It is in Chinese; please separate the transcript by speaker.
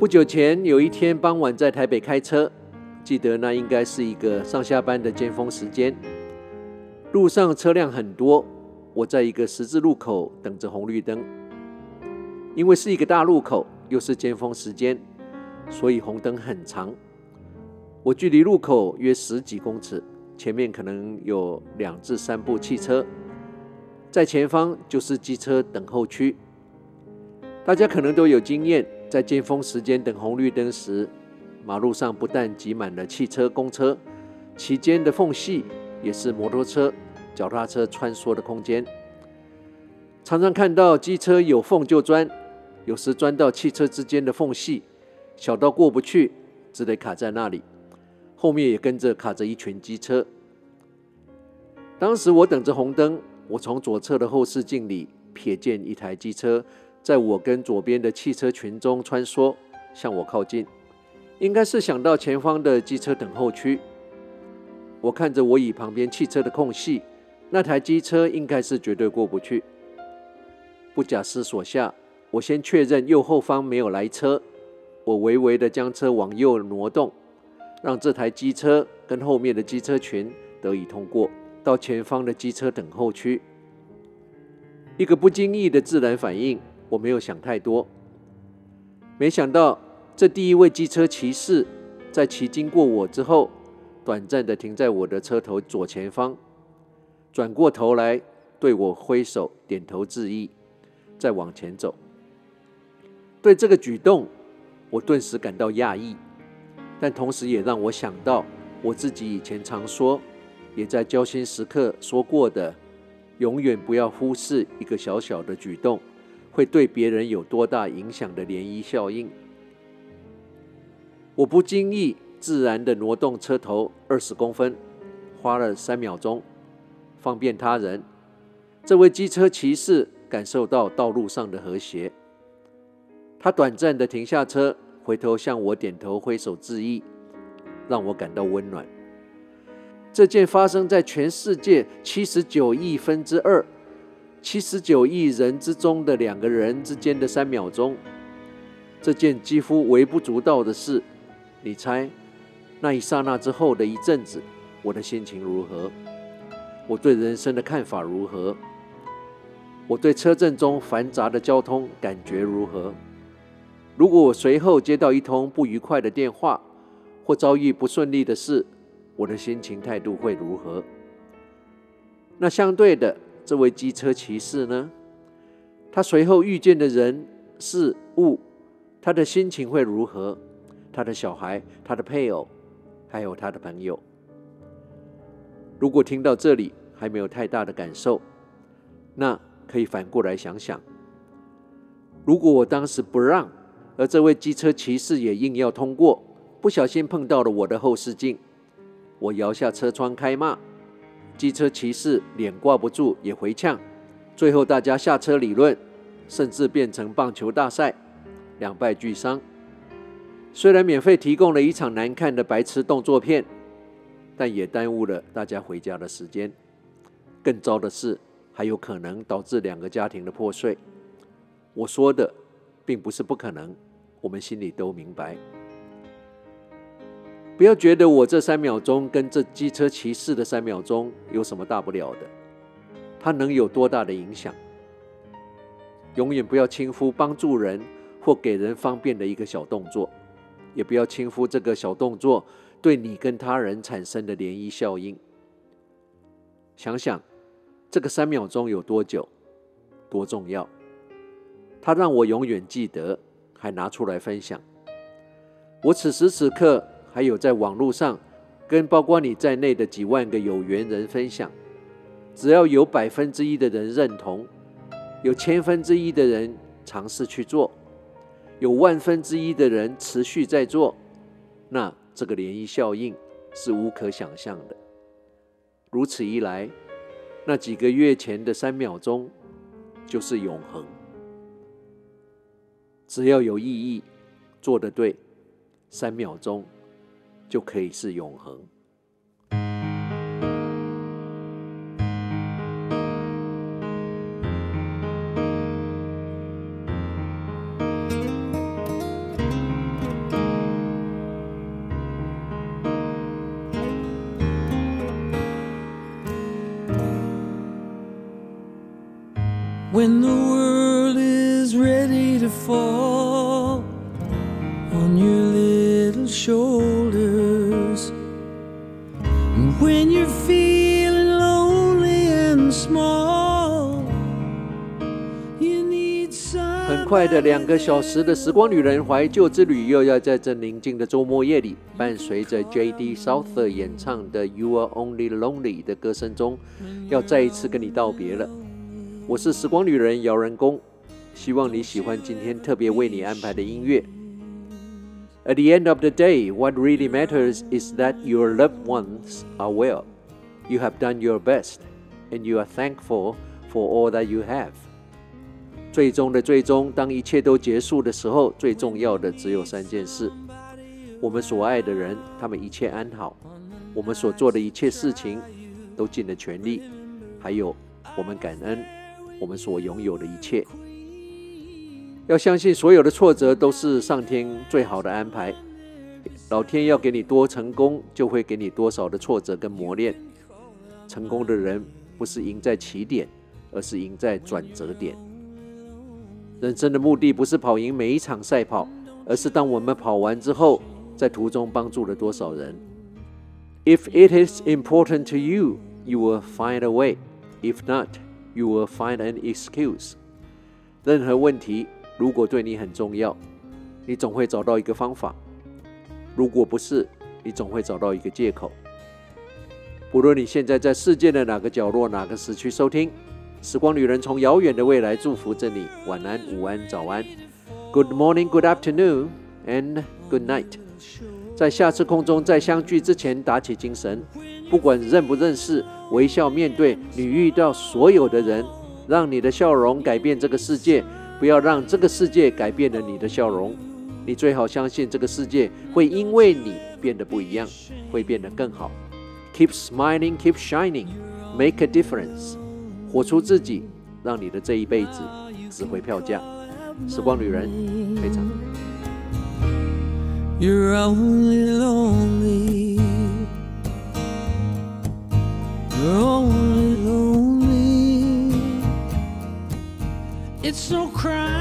Speaker 1: 不久前有一天傍晚在台北开车，记得那应该是一个上下班的尖峰时间，路上车辆很多，我在一个十字路口等着红绿灯。因为是一个大路口，又是尖峰时间，所以红灯很长。我距离路口约十几公尺，前面可能有两至三部汽车，在前方就是机车等候区。大家可能都有经验。在尖峰时间等红绿灯时，马路上不但挤满了汽车、公车，其间的缝隙也是摩托车、脚踏车穿梭的空间。常常看到机车有缝就钻，有时钻到汽车之间的缝隙，小到过不去，只得卡在那里。后面也跟着卡着一群机车。当时我等着红灯，我从左侧的后视镜里瞥见一台机车。在我跟左边的汽车群中穿梭，向我靠近，应该是想到前方的机车等候区。我看着我椅旁边汽车的空隙，那台机车应该是绝对过不去。不假思索下，我先确认右后方没有来车，我微微的将车往右挪动，让这台机车跟后面的机车群得以通过，到前方的机车等候区。一个不经意的自然反应。我没有想太多，没想到这第一位机车骑士在骑经过我之后，短暂的停在我的车头左前方，转过头来对我挥手点头致意，再往前走。对这个举动，我顿时感到讶异，但同时也让我想到我自己以前常说，也在交心时刻说过的，永远不要忽视一个小小的举动。会对别人有多大影响的涟漪效应？我不经意自然地挪动车头二十公分，花了三秒钟，方便他人。这位机车骑士感受到道路上的和谐，他短暂地停下车，回头向我点头挥手致意，让我感到温暖。这件发生在全世界七十九亿分之二。七十九亿人之中的两个人之间的三秒钟，这件几乎微不足道的事，你猜，那一刹那之后的一阵子，我的心情如何？我对人生的看法如何？我对车阵中繁杂的交通感觉如何？如果我随后接到一通不愉快的电话，或遭遇不顺利的事，我的心情态度会如何？那相对的。这位机车骑士呢？他随后遇见的人事物，他的心情会如何？他的小孩、他的配偶，还有他的朋友。如果听到这里还没有太大的感受，那可以反过来想想：如果我当时不让，而这位机车骑士也硬要通过，不小心碰到了我的后视镜，我摇下车窗开骂。机车骑士脸挂不住，也回呛。最后大家下车理论，甚至变成棒球大赛，两败俱伤。虽然免费提供了一场难看的白痴动作片，但也耽误了大家回家的时间。更糟的是，还有可能导致两个家庭的破碎。我说的并不是不可能，我们心里都明白。不要觉得我这三秒钟跟这机车骑士的三秒钟有什么大不了的，它能有多大的影响？永远不要轻忽帮助人或给人方便的一个小动作，也不要轻忽这个小动作对你跟他人产生的涟漪效应。想想这个三秒钟有多久，多重要？它让我永远记得，还拿出来分享。我此时此刻。还有在网络上跟包括你在内的几万个有缘人分享，只要有百分之一的人认同，有千分之一的人尝试去做，有万分之一的人持续在做，那这个涟漪效应是无可想象的。如此一来，那几个月前的三秒钟就是永恒。只要有意义，做得对，三秒钟。就可以是永恒。When the world is ready to fall on your little shore. 很快的两个小时的时光女人怀旧之旅，又要在这宁静的周末夜里，伴随着 J.D. Souther 演唱的《You Are Only Lonely》的歌声中，要再一次跟你道别了。我是时光女人姚人工，希望你喜欢今天特别为你安排的音乐。At the end of the day, what really matters is that your loved ones are well. You have done your best, and you are thankful for all that you have. 最终的最终，当一切都结束的时候，最重要的只有三件事：我们所爱的人，他们一切安好；我们所做的一切事情都尽了全力；还有我们感恩。我们所拥有的一切，要相信所有的挫折都是上天最好的安排。老天要给你多成功，就会给你多少的挫折跟磨练。成功的人不是赢在起点，而是赢在转折点。人生的目的不是跑赢每一场赛跑，而是当我们跑完之后，在途中帮助了多少人。If it is important to you, you will find a way. If not, You will find an excuse。任何问题如果对你很重要，你总会找到一个方法；如果不是，你总会找到一个借口。不论你现在在世界的哪个角落、哪个时区收听，《时光旅人》从遥远的未来祝福着你。晚安、午安、早安，Good morning, Good afternoon, and Good night。在下次空中再相聚之前，打起精神。不管认不认识，微笑面对你遇到所有的人，让你的笑容改变这个世界，不要让这个世界改变了你的笑容。你最好相信这个世界会因为你变得不一样，会变得更好。Keep smiling, keep shining, make a difference。活出自己，让你的这一辈子值回票价。时光旅人，非常。You're only lonely. You're only lonely. It's no crime.